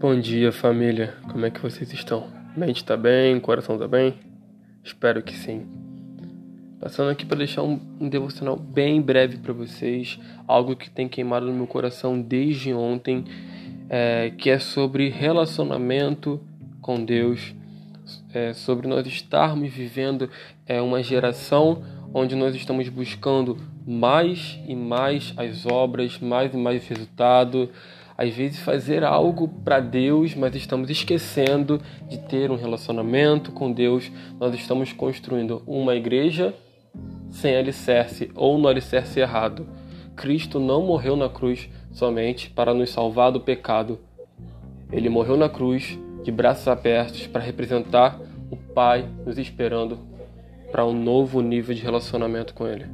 Bom dia, família. Como é que vocês estão? Mente tá bem? Coração tá bem? Espero que sim. Passando aqui para deixar um, devocional bem breve para vocês, algo que tem queimado no meu coração desde ontem, é, que é sobre relacionamento com Deus, é, sobre nós estarmos vivendo é, uma geração onde nós estamos buscando mais e mais as obras, mais e mais resultado, às vezes fazer algo para Deus, mas estamos esquecendo de ter um relacionamento com Deus. Nós estamos construindo uma igreja sem alicerce ou no alicerce errado. Cristo não morreu na cruz somente para nos salvar do pecado. Ele morreu na cruz de braços abertos para representar o Pai nos esperando para um novo nível de relacionamento com Ele.